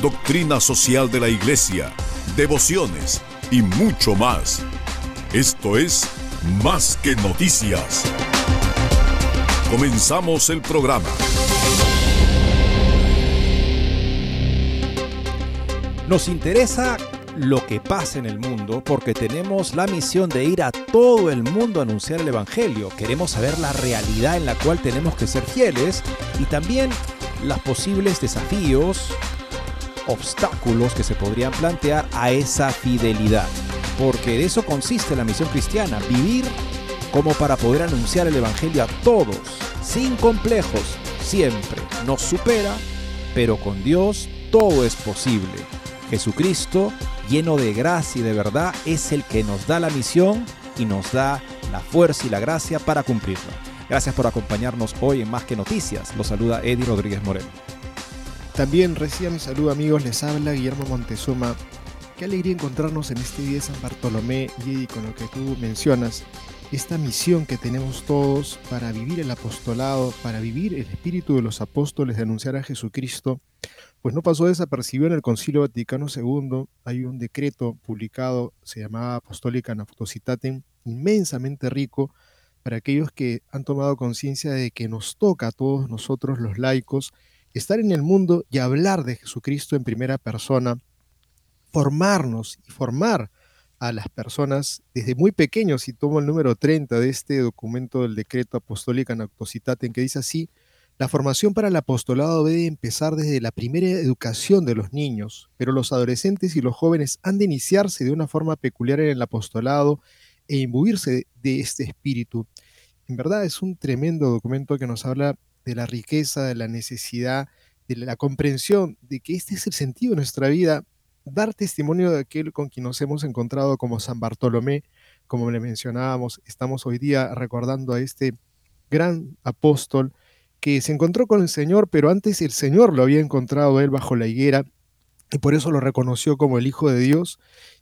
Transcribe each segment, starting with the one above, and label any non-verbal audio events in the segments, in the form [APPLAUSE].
doctrina social de la Iglesia, devociones y mucho más. Esto es Más que Noticias. Comenzamos el programa. Nos interesa lo que pasa en el mundo porque tenemos la misión de ir a todo el mundo a anunciar el Evangelio. Queremos saber la realidad en la cual tenemos que ser fieles y también los posibles desafíos, obstáculos que se podrían plantear a esa fidelidad. Porque de eso consiste la misión cristiana, vivir como para poder anunciar el Evangelio a todos, sin complejos, siempre. Nos supera, pero con Dios todo es posible. Jesucristo, lleno de gracia y de verdad, es el que nos da la misión y nos da la fuerza y la gracia para cumplirla. Gracias por acompañarnos hoy en Más que Noticias. Los saluda Eddie Rodríguez Moreno. También reciban mi saludo amigos, les habla Guillermo Montezuma. Qué alegría encontrarnos en este día de San Bartolomé y con lo que tú mencionas, esta misión que tenemos todos para vivir el apostolado, para vivir el espíritu de los apóstoles de anunciar a Jesucristo, pues no pasó desapercibido en el Concilio Vaticano II. Hay un decreto publicado, se llamaba Apostólica Naftositatem, inmensamente rico para aquellos que han tomado conciencia de que nos toca a todos nosotros los laicos estar en el mundo y hablar de Jesucristo en primera persona, formarnos y formar a las personas desde muy pequeños, y tomo el número 30 de este documento del decreto Apostólica Naftositatem, que dice así, la formación para el apostolado debe empezar desde la primera educación de los niños, pero los adolescentes y los jóvenes han de iniciarse de una forma peculiar en el apostolado e imbuirse de este espíritu. En verdad es un tremendo documento que nos habla de la riqueza, de la necesidad, de la comprensión de que este es el sentido de nuestra vida, dar testimonio de aquel con quien nos hemos encontrado como San Bartolomé, como le mencionábamos, estamos hoy día recordando a este gran apóstol, que se encontró con el Señor, pero antes el Señor lo había encontrado él bajo la higuera y por eso lo reconoció como el Hijo de Dios.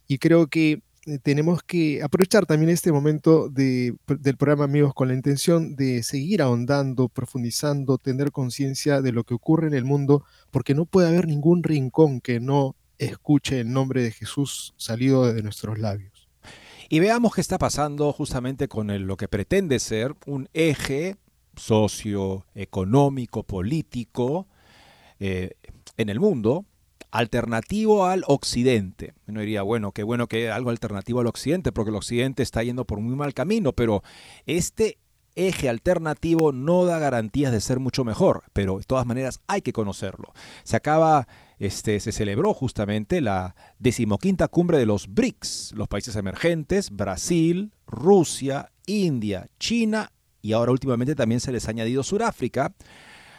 Y creo que tenemos que aprovechar también este momento de, del programa Amigos con la intención de seguir ahondando, profundizando, tener conciencia de lo que ocurre en el mundo, porque no puede haber ningún rincón que no escuche el nombre de Jesús salido de nuestros labios. Y veamos qué está pasando justamente con lo que pretende ser un eje socioeconómico, político eh, en el mundo, alternativo al occidente. Uno diría, bueno, qué bueno que algo alternativo al occidente, porque el occidente está yendo por muy mal camino, pero este eje alternativo no da garantías de ser mucho mejor, pero de todas maneras hay que conocerlo. Se acaba, este, se celebró justamente la decimoquinta cumbre de los BRICS, los países emergentes, Brasil, Rusia, India, China y ahora últimamente también se les ha añadido Sudáfrica.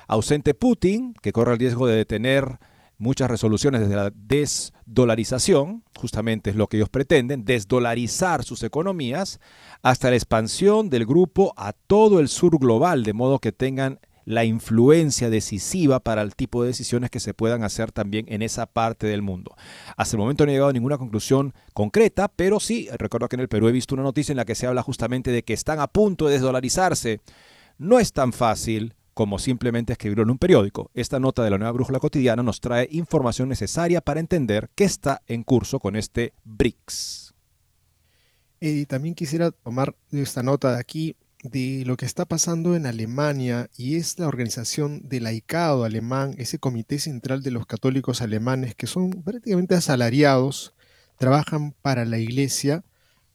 Ausente Putin, que corre el riesgo de detener muchas resoluciones desde la desdolarización, justamente es lo que ellos pretenden, desdolarizar sus economías, hasta la expansión del grupo a todo el sur global, de modo que tengan la influencia decisiva para el tipo de decisiones que se puedan hacer también en esa parte del mundo. Hasta el momento no he llegado a ninguna conclusión concreta, pero sí, recuerdo que en el Perú he visto una noticia en la que se habla justamente de que están a punto de desdolarizarse. No es tan fácil como simplemente escribirlo en un periódico. Esta nota de la nueva brújula cotidiana nos trae información necesaria para entender qué está en curso con este BRICS. Y también quisiera tomar esta nota de aquí de lo que está pasando en Alemania y es la organización del laicado alemán, ese comité central de los católicos alemanes que son prácticamente asalariados trabajan para la iglesia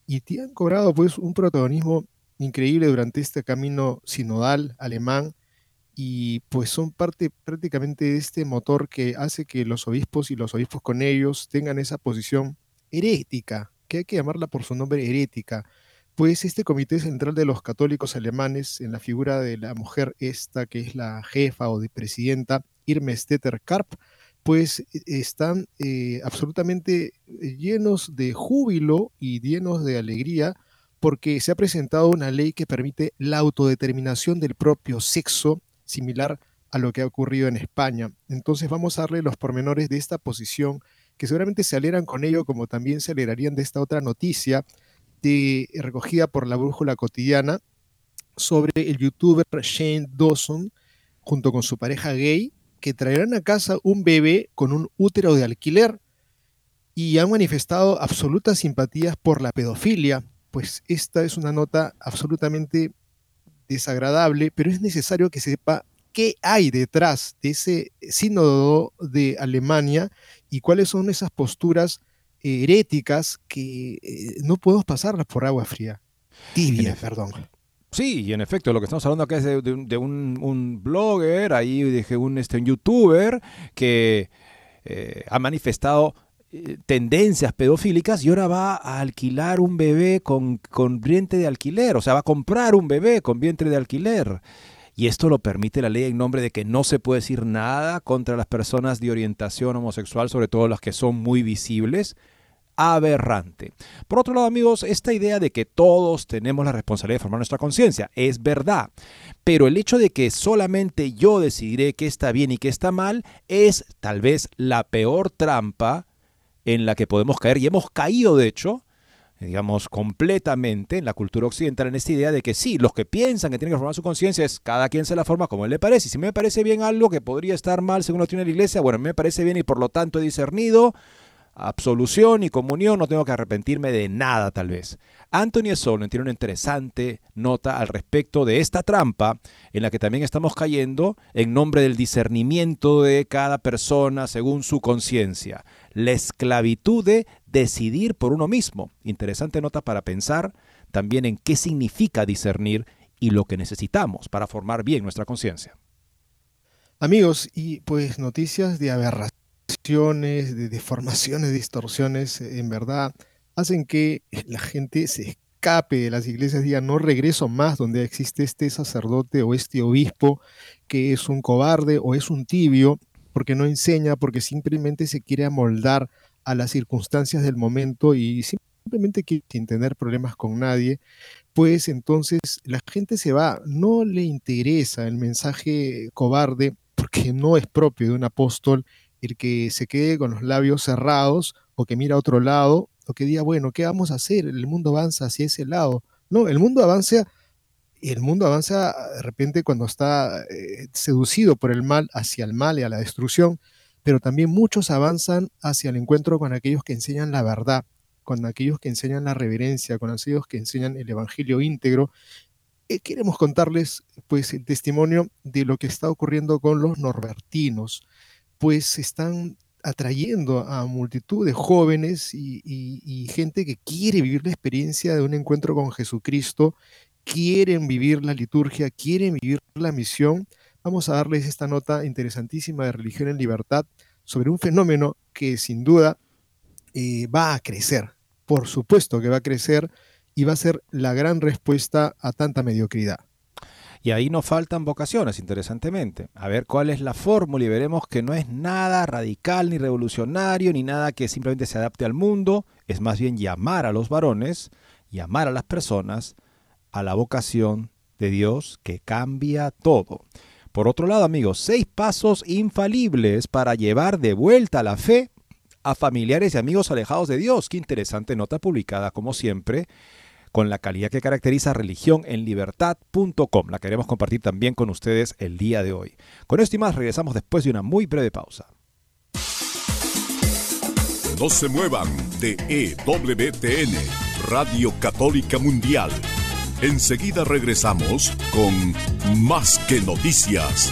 y han cobrado pues un protagonismo increíble durante este camino sinodal alemán y pues son parte prácticamente de este motor que hace que los obispos y los obispos con ellos tengan esa posición herética, que hay que llamarla por su nombre herética, pues este Comité Central de los Católicos Alemanes, en la figura de la mujer esta, que es la jefa o de presidenta, Irme Stetter Karp, pues e, están eh, absolutamente llenos de júbilo y llenos de alegría porque se ha presentado una ley que permite la autodeterminación del propio sexo, similar a lo que ha ocurrido en España. Entonces vamos a darle los pormenores de esta posición, que seguramente se aleran con ello, como también se alegrarían de esta otra noticia recogida por la Brújula Cotidiana sobre el youtuber Shane Dawson junto con su pareja gay, que traerán a casa un bebé con un útero de alquiler y han manifestado absolutas simpatías por la pedofilia, pues esta es una nota absolutamente desagradable, pero es necesario que sepa qué hay detrás de ese sínodo de Alemania y cuáles son esas posturas heréticas que eh, no podemos pasarlas por agua fría. Tibia, perdón. Sí, y en efecto, lo que estamos hablando acá es de, un, blogger, ahí dije un, este, un youtuber que eh, ha manifestado eh, tendencias pedofílicas y ahora va a alquilar un bebé con, con vientre de alquiler, o sea, va a comprar un bebé con vientre de alquiler. Y esto lo permite la ley en nombre de que no se puede decir nada contra las personas de orientación homosexual, sobre todo las que son muy visibles, aberrante. Por otro lado, amigos, esta idea de que todos tenemos la responsabilidad de formar nuestra conciencia es verdad, pero el hecho de que solamente yo decidiré qué está bien y qué está mal es tal vez la peor trampa en la que podemos caer y hemos caído, de hecho, digamos, completamente en la cultura occidental en esta idea de que sí, los que piensan que tienen que formar su conciencia es cada quien se la forma como él le parece. Y si me parece bien algo que podría estar mal según lo tiene la iglesia, bueno, me parece bien y por lo tanto he discernido, absolución y comunión, no tengo que arrepentirme de nada tal vez. Anthony Solon tiene una interesante nota al respecto de esta trampa en la que también estamos cayendo en nombre del discernimiento de cada persona según su conciencia. La esclavitud de decidir por uno mismo. Interesante nota para pensar también en qué significa discernir y lo que necesitamos para formar bien nuestra conciencia. Amigos, y pues noticias de aberración de deformaciones, distorsiones, en verdad, hacen que la gente se escape de las iglesias, diga, no regreso más donde existe este sacerdote o este obispo que es un cobarde o es un tibio, porque no enseña, porque simplemente se quiere amoldar a las circunstancias del momento y simplemente quiere sin tener problemas con nadie, pues entonces la gente se va, no le interesa el mensaje cobarde porque no es propio de un apóstol el que se quede con los labios cerrados o que mira a otro lado o que diga, bueno, ¿qué vamos a hacer? El mundo avanza hacia ese lado. No, el mundo avanza, el mundo avanza de repente cuando está eh, seducido por el mal hacia el mal y a la destrucción, pero también muchos avanzan hacia el encuentro con aquellos que enseñan la verdad, con aquellos que enseñan la reverencia, con aquellos que enseñan el evangelio íntegro. Eh, queremos contarles pues el testimonio de lo que está ocurriendo con los norbertinos pues están atrayendo a multitud de jóvenes y, gente que quiere vivir la experiencia de un encuentro con Jesucristo, quieren vivir la liturgia, quieren vivir la misión. Vamos a darles esta nota interesantísima de Religión en Libertad sobre un fenómeno que sin duda eh, va a crecer. Por supuesto que va a crecer y va a ser la gran respuesta a tanta mediocridad. Y ahí nos faltan vocaciones, interesantemente. A ver cuál es la fórmula y veremos que no es nada radical ni revolucionario, ni nada que simplemente se adapte al mundo. Es más bien llamar a los varones, llamar a las personas a la vocación de Dios que cambia todo. Por otro lado, amigos, seis pasos infalibles para llevar de vuelta la fe a familiares y amigos alejados de Dios. Qué interesante nota publicada, como siempre, con la calidad que caracteriza religión en libertad.com. La queremos compartir también con ustedes el día de hoy. Con esto y más regresamos después de una muy breve pausa. No se muevan de EWTN, Radio Católica Mundial. Enseguida regresamos con Más que Noticias.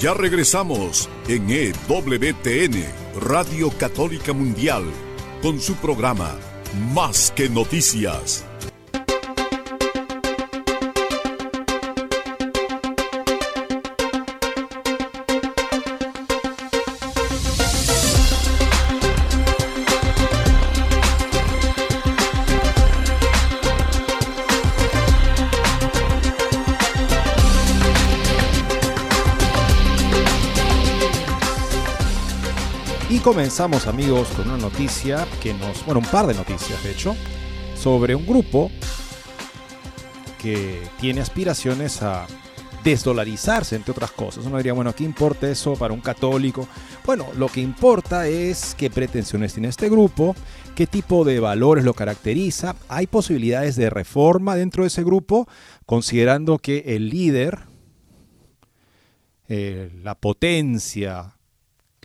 Ya regresamos en EWTN, Radio Católica Mundial, con su programa Más que Noticias. Comenzamos amigos con una noticia que nos, bueno, un par de noticias de hecho, sobre un grupo que tiene aspiraciones a desdolarizarse, entre otras cosas. Uno diría, bueno, ¿qué importa eso para un católico? Bueno, lo que importa es qué pretensiones tiene este grupo, qué tipo de valores lo caracteriza. Hay posibilidades de reforma dentro de ese grupo, considerando que el líder, eh, la potencia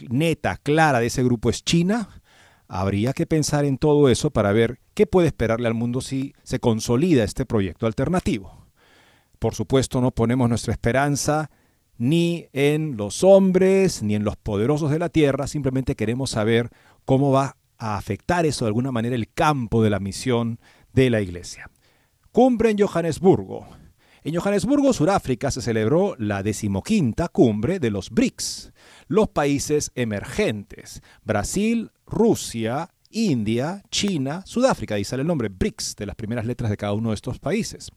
neta, clara de ese grupo es China, habría que pensar en todo eso para ver qué puede esperarle al mundo si se consolida este proyecto alternativo. Por supuesto, no ponemos nuestra esperanza ni en los hombres, ni en los poderosos de la tierra, simplemente queremos saber cómo va a afectar eso de alguna manera el campo de la misión de la iglesia. Cumbre en Johannesburgo. En Johannesburgo, Sudáfrica, se celebró la decimoquinta cumbre de los BRICS, los países emergentes, Brasil, Rusia, India, China, Sudáfrica, y sale el nombre BRICS de las primeras letras de cada uno de estos países.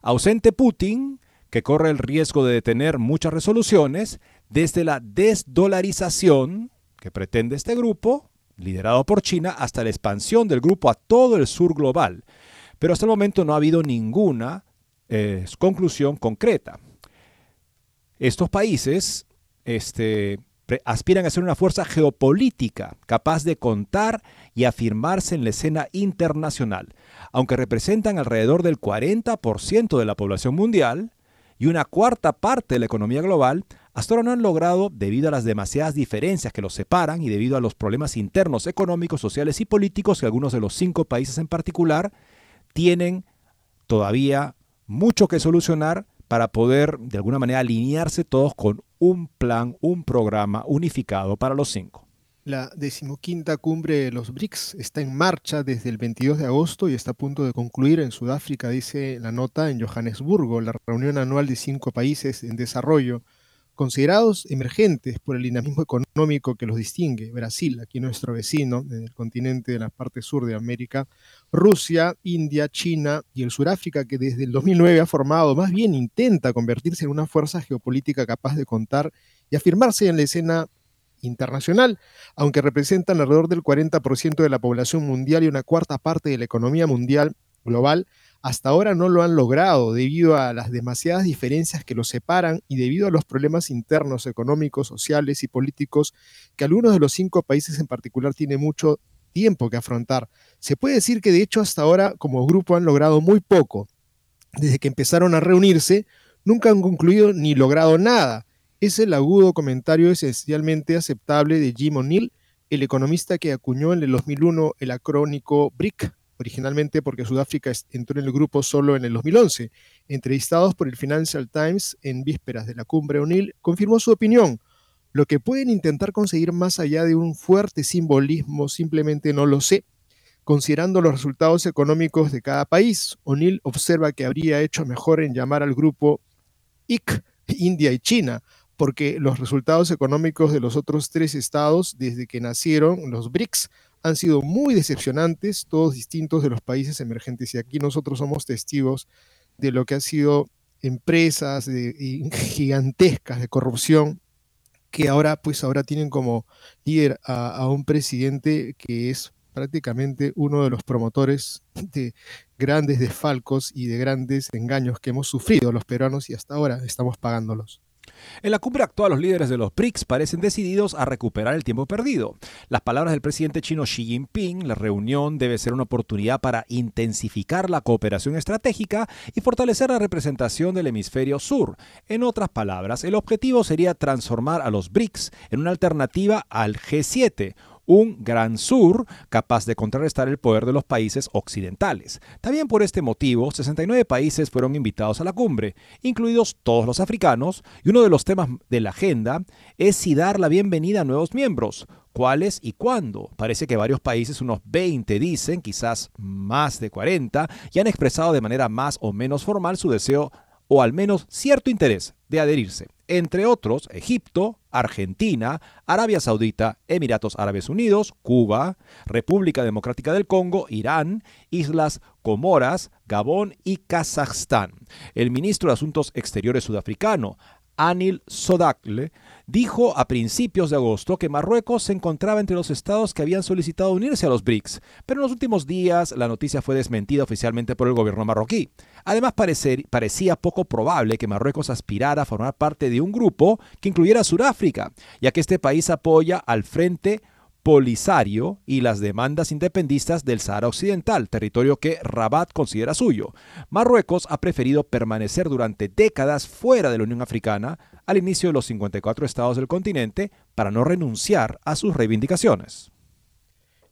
Ausente Putin, que corre el riesgo de detener muchas resoluciones, desde la desdolarización que pretende este grupo, liderado por China, hasta la expansión del grupo a todo el sur global. Pero hasta el momento no ha habido ninguna eh, conclusión concreta. Estos países este, aspiran a ser una fuerza geopolítica capaz de contar y afirmarse en la escena internacional, aunque representan alrededor del 40% de la población mundial y una cuarta parte de la economía global, hasta ahora no han logrado, debido a las demasiadas diferencias que los separan y debido a los problemas internos económicos, sociales y políticos que algunos de los cinco países en particular tienen todavía mucho que solucionar para poder de alguna manera alinearse todos con un plan, un programa unificado para los cinco. La decimoquinta cumbre de los BRICS está en marcha desde el 22 de agosto y está a punto de concluir en Sudáfrica, dice la nota, en Johannesburgo, la reunión anual de cinco países en desarrollo considerados emergentes por el dinamismo económico que los distingue, Brasil, aquí nuestro vecino, en el continente de la parte sur de América, Rusia, India, China y el Suráfrica, que desde el 2009 ha formado, más bien intenta convertirse en una fuerza geopolítica capaz de contar y afirmarse en la escena internacional, aunque representan alrededor del 40% de la población mundial y una cuarta parte de la economía mundial global, hasta ahora no lo han logrado debido a las demasiadas diferencias que los separan y debido a los problemas internos, económicos, sociales y políticos que algunos de los cinco países en particular tienen mucho tiempo que afrontar. Se puede decir que de hecho hasta ahora como grupo han logrado muy poco. Desde que empezaron a reunirse, nunca han concluido ni logrado nada. Es el agudo comentario esencialmente aceptable de Jim O'Neill, el economista que acuñó en el 2001 el acrónico BRIC, originalmente porque Sudáfrica entró en el grupo solo en el 2011. Entrevistados por el Financial Times en vísperas de la cumbre O'Neill, confirmó su opinión. Lo que pueden intentar conseguir más allá de un fuerte simbolismo simplemente no lo sé. Considerando los resultados económicos de cada país, O'Neill observa que habría hecho mejor en llamar al grupo IC, India y China, porque los resultados económicos de los otros tres estados desde que nacieron, los BRICS, han sido muy decepcionantes, todos distintos de los países emergentes. Y aquí nosotros somos testigos de lo que ha sido empresas [LAUGHS] gigantescas de corrupción que ahora pues ahora tienen como líder a, un presidente que es prácticamente uno de los promotores de grandes desfalcos y de grandes engaños que hemos sufrido los peruanos y hasta ahora estamos pagándolos. En la cumbre actual, los líderes de los BRICS parecen decididos a recuperar el tiempo perdido. Las palabras del presidente chino Xi Jinping, la reunión debe ser una oportunidad para intensificar la cooperación estratégica y fortalecer la representación del hemisferio sur. En otras palabras, el objetivo sería transformar a los BRICS en una alternativa al G7 un gran sur capaz de contrarrestar el poder de los países occidentales. También por este motivo, 69 países fueron invitados a la cumbre, incluidos todos los africanos, y uno de los temas de la agenda es si dar la bienvenida a nuevos miembros. ¿Cuáles y cuándo? Parece que varios países, unos 20 dicen, quizás más de 40, ya han expresado de manera más o menos formal su deseo o al menos cierto interés de adherirse entre otros Egipto, Argentina, Arabia Saudita, Emiratos Árabes Unidos, Cuba, República Democrática del Congo, Irán, Islas Comoras, Gabón y Kazajstán. El ministro de Asuntos Exteriores sudafricano, Anil Sodakle, dijo a principios de agosto que Marruecos se encontraba entre los estados que habían solicitado unirse a los BRICS, pero en los últimos días la noticia fue desmentida oficialmente por el gobierno marroquí. Además, parecía poco probable que Marruecos aspirara a formar parte de un grupo que incluyera a Sudáfrica, ya que este país apoya al Frente Polisario y las demandas independistas del Sahara Occidental, territorio que Rabat considera suyo. Marruecos ha preferido permanecer durante décadas fuera de la Unión Africana al inicio de los 54 estados del continente para no renunciar a sus reivindicaciones.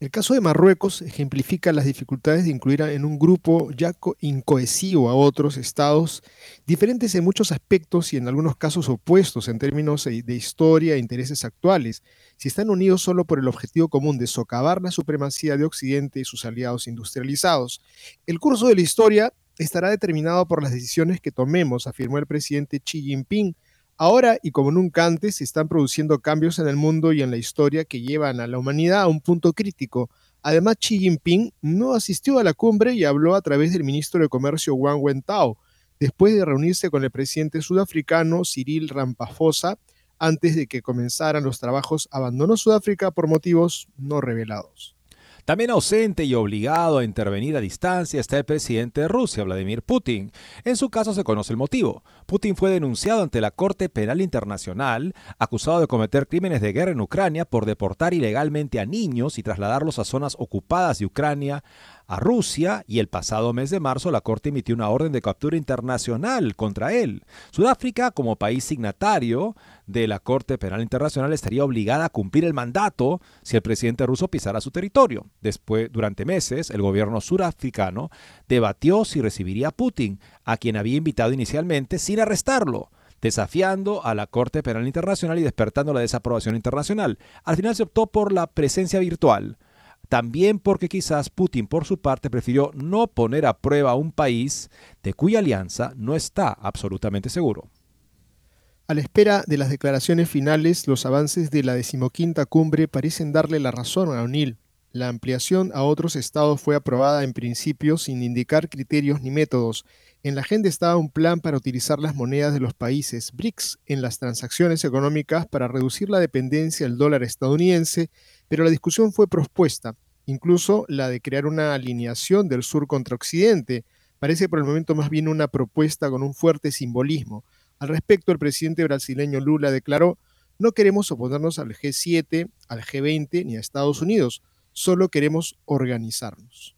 El caso de Marruecos ejemplifica las dificultades de incluir en un grupo ya incohesivo a otros estados, diferentes en muchos aspectos y en algunos casos opuestos en términos de historia e intereses actuales, si están unidos solo por el objetivo común de socavar la supremacía de Occidente y sus aliados industrializados. El curso de la historia estará determinado por las decisiones que tomemos, afirmó el presidente Xi Jinping, Ahora y como nunca antes se están produciendo cambios en el mundo y en la historia que llevan a la humanidad a un punto crítico. Además, Xi Jinping no asistió a la cumbre y habló a través del ministro de Comercio Wang Wentao, después de reunirse con el presidente sudafricano Cyril Ramaphosa antes de que comenzaran los trabajos, abandonó Sudáfrica por motivos no revelados. También ausente y obligado a intervenir a distancia está el presidente de Rusia, Vladimir Putin. En su caso se conoce el motivo. Putin fue denunciado ante la Corte Penal Internacional, acusado de cometer crímenes de guerra en Ucrania por deportar ilegalmente a niños y trasladarlos a zonas ocupadas de Ucrania a Rusia y el pasado mes de marzo la Corte emitió una orden de captura internacional contra él. Sudáfrica, como país signatario de la Corte Penal Internacional, estaría obligada a cumplir el mandato si el presidente ruso pisara su territorio. Después, durante meses, el gobierno surafricano debatió si recibiría a Putin, a quien había invitado inicialmente sin arrestarlo desafiando a la Corte Penal Internacional y despertando la desaprobación internacional. Al final se optó por la presencia virtual también porque quizás Putin por su parte prefirió no poner a prueba un país de cuya alianza no está absolutamente seguro. A la espera de las declaraciones finales, los avances de la decimoquinta cumbre parecen darle la razón a O'Neill. La ampliación a otros estados fue aprobada en principio sin indicar criterios ni métodos. En la agenda estaba un plan para utilizar las monedas de los países BRICS en las transacciones económicas para reducir la dependencia del dólar estadounidense, pero la discusión fue propuesta, incluso la de crear una alineación del sur contra Occidente. Parece por el momento más bien una propuesta con un fuerte simbolismo. Al respecto, el presidente brasileño Lula declaró, no queremos oponernos al G7, al G20 ni a Estados Unidos solo queremos organizarnos.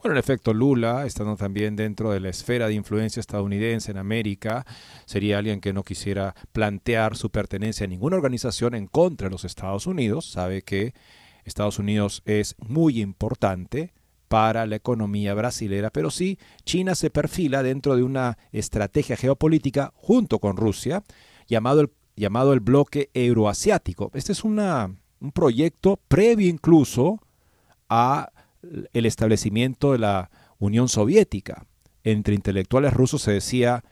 Bueno, en efecto, Lula, estando también dentro de la esfera de influencia estadounidense en América, sería alguien que no quisiera plantear su pertenencia a ninguna organización en contra de los Estados Unidos. Sabe que Estados Unidos es muy importante para la economía brasilera, pero sí China se perfila dentro de una estrategia geopolítica junto con Rusia, llamado el, llamado el bloque euroasiático. Este es una, un proyecto previo incluso a el establecimiento de la Unión Soviética. Entre intelectuales rusos se decía,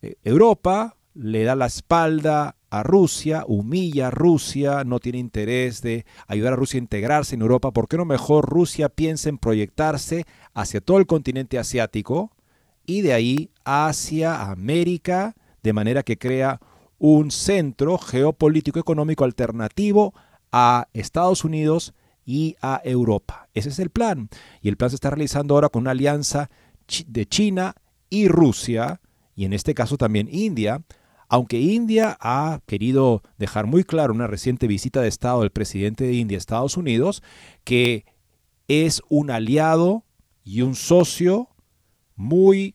eh, Europa le da la espalda a Rusia, humilla a Rusia, no tiene interés de ayudar a Rusia a integrarse en Europa, ¿por qué no mejor Rusia piensa en proyectarse hacia todo el continente asiático y de ahí hacia América, de manera que crea un centro geopolítico económico alternativo a Estados Unidos y a Europa. Ese es el plan. Y el plan se está realizando ahora con una alianza de China y Rusia, y en este caso también India, aunque India ha querido dejar muy claro una reciente visita de Estado del presidente de India a Estados Unidos que es un aliado y un socio muy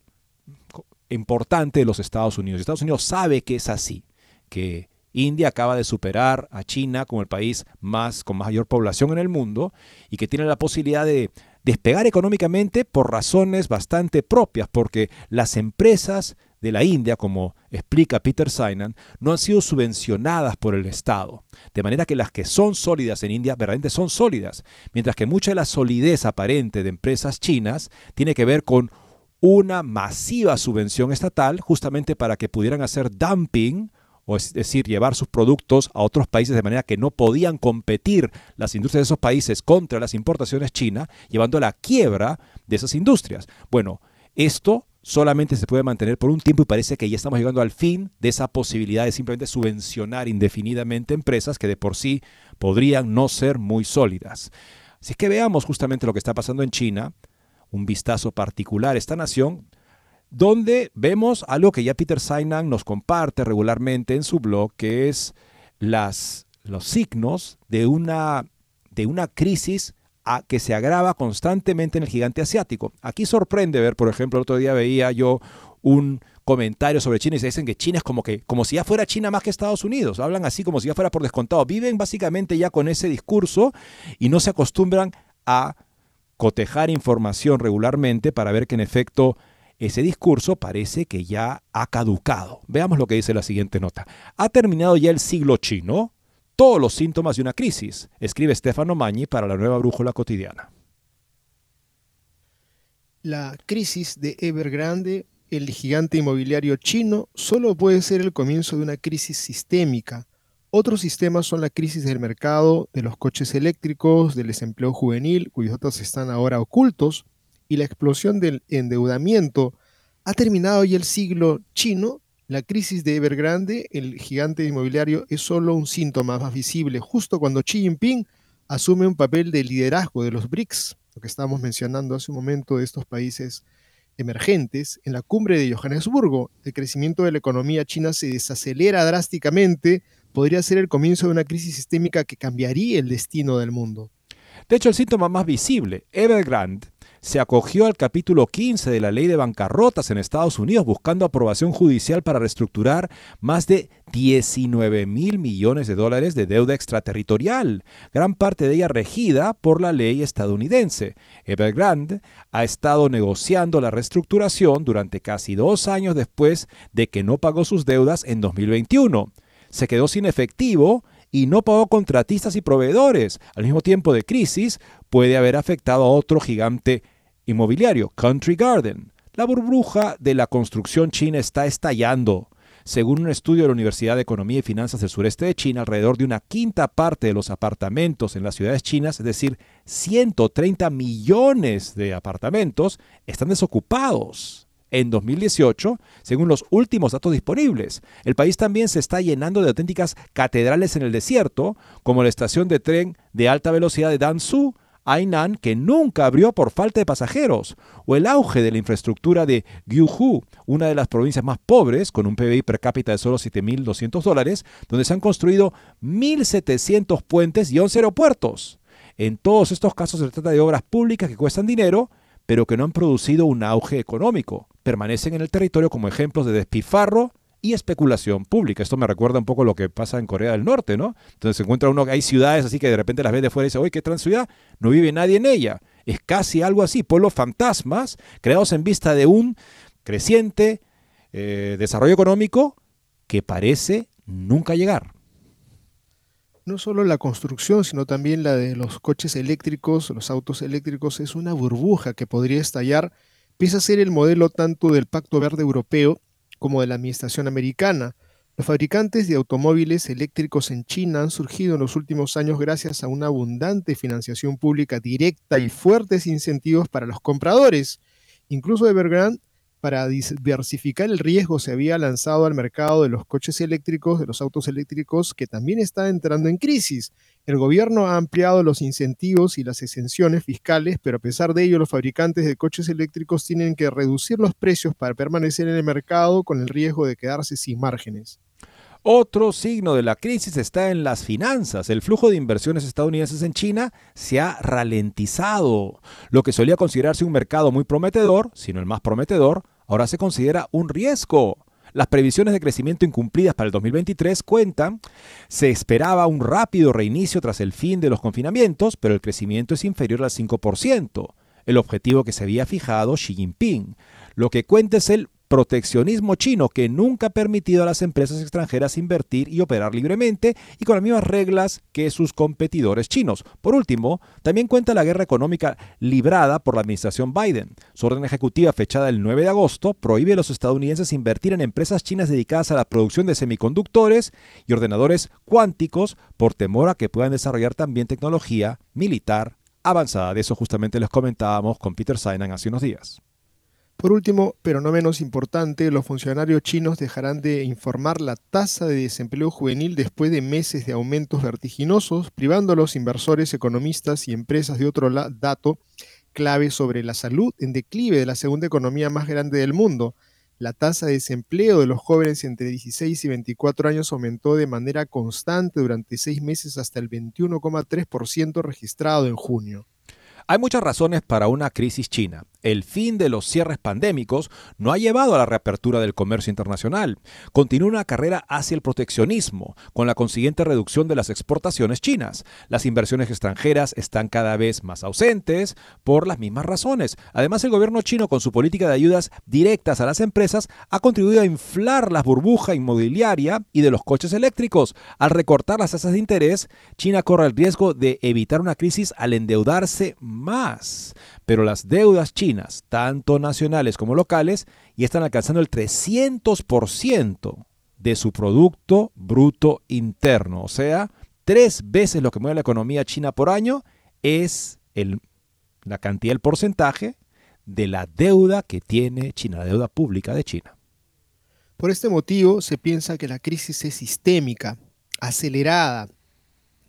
importante de los Estados Unidos. Estados Unidos sabe que es así, que India acaba de superar a China como el país más con mayor población en el mundo y que tiene la posibilidad de despegar económicamente por razones bastante propias, porque las empresas de la India, como explica Peter Sainan, no han sido subvencionadas por el Estado. De manera que las que son sólidas en India verdaderamente son sólidas, mientras que mucha de la solidez aparente de empresas chinas tiene que ver con una masiva subvención estatal justamente para que pudieran hacer dumping o es decir, llevar sus productos a otros países de manera que no podían competir las industrias de esos países contra las importaciones chinas, llevando a la quiebra de esas industrias. Bueno, esto solamente se puede mantener por un tiempo y parece que ya estamos llegando al fin de esa posibilidad de simplemente subvencionar indefinidamente empresas que de por sí podrían no ser muy sólidas. Así que veamos justamente lo que está pasando en China, un vistazo particular a esta nación, donde vemos algo que ya Peter Sainan nos comparte regularmente en su blog, que es las, los signos de una, de una crisis que se agrava constantemente en el gigante asiático. Aquí sorprende ver, por ejemplo, el otro día veía yo un comentario sobre China y se dicen que China es como que como si ya fuera China más que Estados Unidos. Hablan así como si ya fuera por descontado. Viven básicamente ya con ese discurso y no se acostumbran a cotejar información regularmente para ver que en efecto ese discurso parece que ya ha caducado. Veamos lo que dice la siguiente nota. Ha terminado ya el siglo chino, todos los síntomas de una crisis, escribe Stefano Magni para la nueva brújula cotidiana. La crisis de Evergrande, el gigante inmobiliario chino, solo puede ser el comienzo de una crisis sistémica. Otros sistemas son la crisis del mercado, de los coches eléctricos, del desempleo juvenil, cuyos datos están ahora ocultos, y la explosión del endeudamiento, ha terminado ya el siglo chino, la crisis de Evergrande, el gigante inmobiliario, es solo un síntoma más visible, justo cuando Xi Jinping asume un papel de liderazgo de los BRICS, lo que estábamos mencionando hace un momento de estos países emergentes, en la cumbre de Johannesburgo, el crecimiento de la economía china se desacelera drásticamente, podría ser el comienzo de una crisis sistémica que cambiaría el destino del mundo. De hecho, el síntoma más visible, Evergrande, se acogió al capítulo 15 de la ley de bancarrotas en Estados Unidos buscando aprobación judicial para reestructurar más de 19 mil millones de dólares de deuda extraterritorial, gran parte de ella regida por la ley estadounidense. Evergrande ha estado negociando la reestructuración durante casi dos años después de que no pagó sus deudas en 2021. Se quedó sin efectivo y no pagó contratistas y proveedores. Al mismo tiempo de crisis, puede haber afectado a otro gigante inmobiliario, Country Garden. La burbuja de la construcción china está estallando. Según un estudio de la Universidad de Economía y Finanzas del sureste de China, alrededor de una quinta parte de los apartamentos en las ciudades chinas, es decir, 130 millones de apartamentos, están desocupados en 2018, según los últimos datos disponibles. El país también se está llenando de auténticas catedrales en el desierto, como la estación de tren de alta velocidad de Danzu, Hainan, que nunca abrió por falta de pasajeros, o el auge de la infraestructura de Gyuhu, una de las provincias más pobres, con un PBI per cápita de solo 7.200 dólares, donde se han construido 1.700 puentes y 11 aeropuertos. En todos estos casos se trata de obras públicas que cuestan dinero, pero que no han producido un auge económico. Permanecen en el territorio como ejemplos de despilfarro y especulación pública. Esto me recuerda un poco lo que pasa en Corea del Norte, ¿no? Entonces se encuentra uno, hay ciudades así que de repente las ve de fuera y dice, oye, qué gran ciudad, no vive nadie en ella. Es casi algo así, pueblos fantasmas creados en vista de un creciente eh, desarrollo económico que parece nunca llegar no solo la construcción, sino también la de los coches eléctricos, los autos eléctricos, es una burbuja que podría estallar. Empieza a ser el modelo tanto del Pacto Verde Europeo como de la Administración Americana. Los fabricantes de automóviles eléctricos en China han surgido en los últimos años gracias a una abundante financiación pública directa y fuertes incentivos para los compradores. Incluso Evergrande para diversificar el riesgo se había lanzado al mercado de los coches eléctricos, de los autos eléctricos, que también está entrando en crisis. El gobierno ha ampliado los incentivos y las exenciones fiscales, pero a pesar de ello los fabricantes de coches eléctricos tienen que reducir los precios para permanecer en el mercado con el riesgo de quedarse sin márgenes. Otro signo de la crisis está en las finanzas. El flujo de inversiones estadounidenses en China se ha ralentizado. Lo que solía considerarse un mercado muy prometedor, sino el más prometedor, ahora se considera un riesgo. Las previsiones de crecimiento incumplidas para el 2023 cuentan, se esperaba un rápido reinicio tras el fin de los confinamientos, pero el crecimiento es inferior al 5%, el objetivo que se había fijado Xi Jinping. Lo que cuenta es el proteccionismo chino que nunca ha permitido a las empresas extranjeras invertir y operar libremente y con las mismas reglas que sus competidores chinos. Por último, también cuenta la guerra económica librada por la administración Biden. Su orden ejecutiva fechada el 9 de agosto prohíbe a los estadounidenses invertir en empresas chinas dedicadas a la producción de semiconductores y ordenadores cuánticos por temor a que puedan desarrollar también tecnología militar avanzada. De eso justamente les comentábamos con Peter Sainan hace unos días. Por último, pero no menos importante, los funcionarios chinos dejarán de informar la tasa de desempleo juvenil después de meses de aumentos vertiginosos, privando a los inversores, economistas y empresas de otro dato clave sobre la salud en declive de la segunda economía más grande del mundo. La tasa de desempleo de los jóvenes entre 16 y 24 años aumentó de manera constante durante seis meses hasta el 21,3% registrado en junio. Hay muchas razones para una crisis china el fin de los cierres pandémicos no ha llevado a la reapertura del comercio internacional. Continúa una carrera hacia el proteccionismo, con la consiguiente reducción de las exportaciones chinas. Las inversiones extranjeras están cada vez más ausentes por las mismas razones. Además, el gobierno chino, con su política de ayudas directas a las empresas, ha contribuido a inflar la burbuja inmobiliaria y de los coches eléctricos. Al recortar las tasas de interés, China corre el riesgo de evitar una crisis al endeudarse más. Pero las deudas chinas tanto nacionales como locales, y están alcanzando el 300% de su Producto Bruto Interno. O sea, tres veces lo que mueve la economía china por año es el, la cantidad, el porcentaje de la deuda que tiene China, la deuda pública de China. Por este motivo se piensa que la crisis es sistémica, acelerada,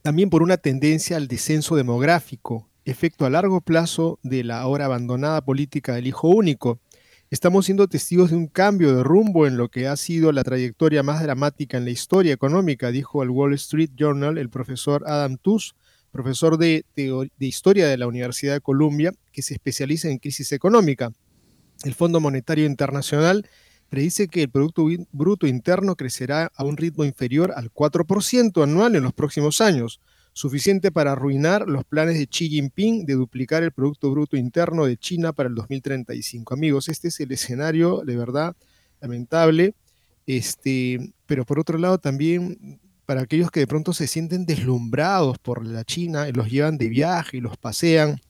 también por una tendencia al descenso demográfico, efecto a largo plazo de la ahora abandonada política del hijo único. Estamos siendo testigos de un cambio de rumbo en lo que ha sido la trayectoria más dramática en la historia económica, dijo al Wall Street Journal el profesor Adam Tooze, profesor de, Historia de la Universidad de Columbia, que se especializa en crisis económica. El Fondo Monetario Internacional predice que el Producto Bruto Interno crecerá a un ritmo inferior al 4% anual en los próximos años suficiente para arruinar los planes de Xi Jinping de duplicar el Producto Bruto Interno de China para el 2035. Amigos, este es el escenario de verdad lamentable, este, pero por otro lado también para aquellos que de pronto se sienten deslumbrados por la China y los llevan de viaje y los pasean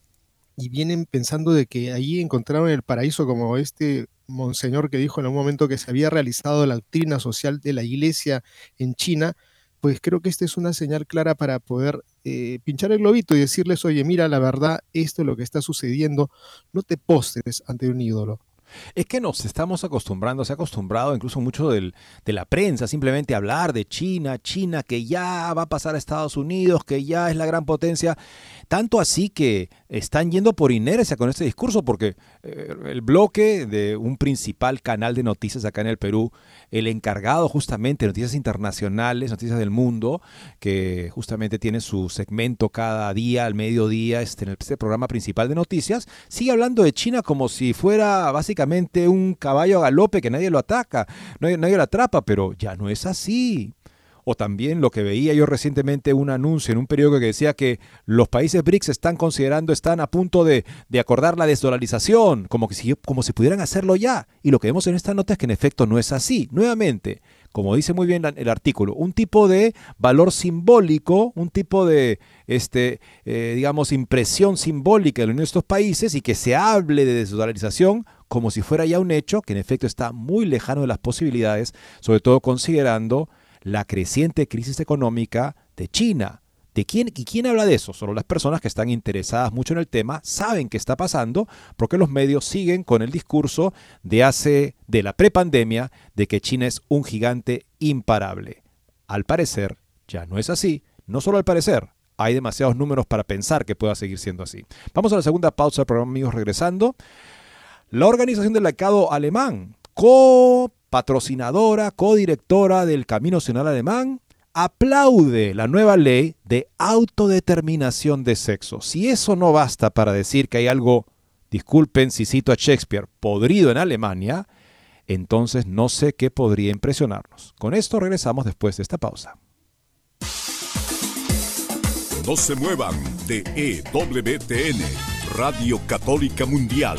y vienen pensando de que allí encontraron el paraíso como este monseñor que dijo en un momento que se había realizado la doctrina social de la iglesia en China, pues creo que esta es una señal clara para poder eh, pinchar el globito y decirles, oye, mira, la verdad, esto es lo que está sucediendo, no te postes ante un ídolo. Es que nos estamos acostumbrando, se ha acostumbrado incluso mucho del, de la prensa simplemente a hablar de China, China que ya va a pasar a Estados Unidos, que ya es la gran potencia, tanto así que están yendo por inercia con este discurso, porque eh, el bloque de un principal canal de noticias acá en el Perú, el encargado justamente de noticias internacionales, noticias del mundo, que justamente tiene su segmento cada día al mediodía este, en este programa principal de noticias, sigue hablando de China como si fuera básicamente un caballo a galope que nadie lo ataca, nadie, nadie lo atrapa, pero ya no es así. O también lo que veía yo recientemente un anuncio en un periódico que decía que los países BRICS están considerando, están a punto de, acordar la desdolarización, como, que si, como si pudieran hacerlo ya. Y lo que vemos en esta nota es que en efecto no es así. Nuevamente, como dice muy bien el artículo, un tipo de valor simbólico, un tipo de, este, eh, digamos, impresión simbólica de estos países y que se hable de desdolarización como si fuera ya un hecho que en efecto está muy lejano de las posibilidades, sobre todo considerando la creciente crisis económica de China. ¿De quién, ¿Y quién habla de eso? Solo las personas que están interesadas mucho en el tema saben qué está pasando porque los medios siguen con el discurso de hace de la prepandemia de que China es un gigante imparable. Al parecer, ya no es así. No solo al parecer, hay demasiados números para pensar que pueda seguir siendo así. Vamos a la segunda pausa del programa, amigos, regresando. La Organización del Mercado Alemán, co-patrocinadora, co-directora del Camino Nacional Alemán, aplaude la nueva ley de autodeterminación de sexo. Si eso no basta para decir que hay algo, disculpen si cito a Shakespeare, podrido en Alemania, entonces no sé qué podría impresionarnos. Con esto regresamos después de esta pausa. No se muevan de EWTN, Radio Católica Mundial.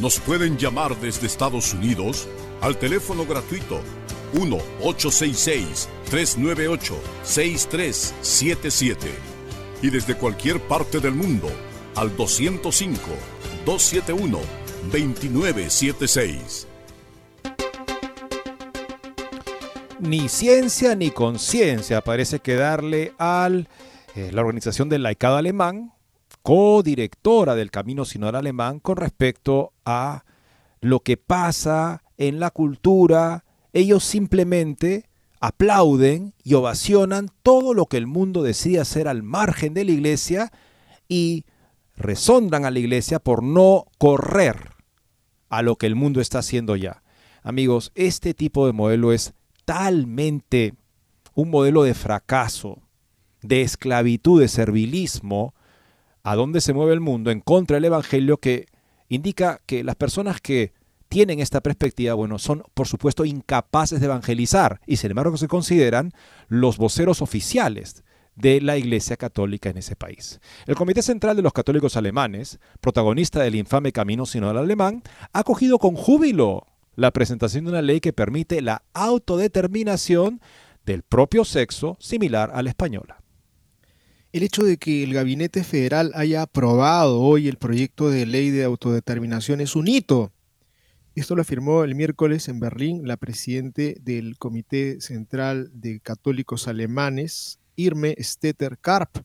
nos pueden llamar desde Estados Unidos al teléfono gratuito 1-866-398-6377 y desde cualquier parte del mundo al 205-271-2976. Ni ciencia ni conciencia parece que darle al eh, la organización del laicado alemán, codirectora del Camino Sinodal Alemán con respecto a lo que pasa en la cultura. Ellos simplemente aplauden y ovacionan todo lo que el mundo decide hacer al margen de la iglesia y resondan a la iglesia por no correr a lo que el mundo está haciendo ya. Amigos, este tipo de modelo es talmente un modelo de fracaso de esclavitud, de servilismo, a dónde se mueve el mundo en contra del Evangelio que indica que las personas que tienen esta perspectiva, bueno, son por supuesto incapaces de evangelizar y sin embargo se consideran los voceros oficiales de la Iglesia Católica en ese país. El Comité Central de los Católicos Alemanes, protagonista del infame Camino Sinodal Alemán, ha acogido con júbilo la presentación de una ley que permite la autodeterminación del propio sexo similar a la española. El hecho de que el Gabinete Federal haya aprobado hoy el proyecto de ley de autodeterminación es un hito. Esto lo afirmó el miércoles en Berlín la presidente del Comité Central de Católicos Alemanes, Irme Stetter Karp.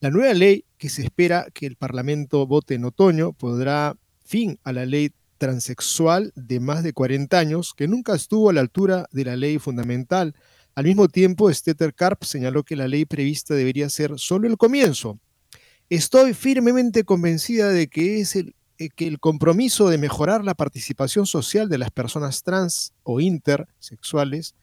La nueva ley que se espera que el Parlamento vote en otoño podrá fin a la ley transexual de más de 40 años que nunca estuvo a la altura de la ley fundamental al mismo tiempo, Stetter Karp señaló que la ley prevista debería ser solo el comienzo. Estoy firmemente convencida de que es el, eh, que el compromiso de mejorar la participación social de las personas trans o intersexuales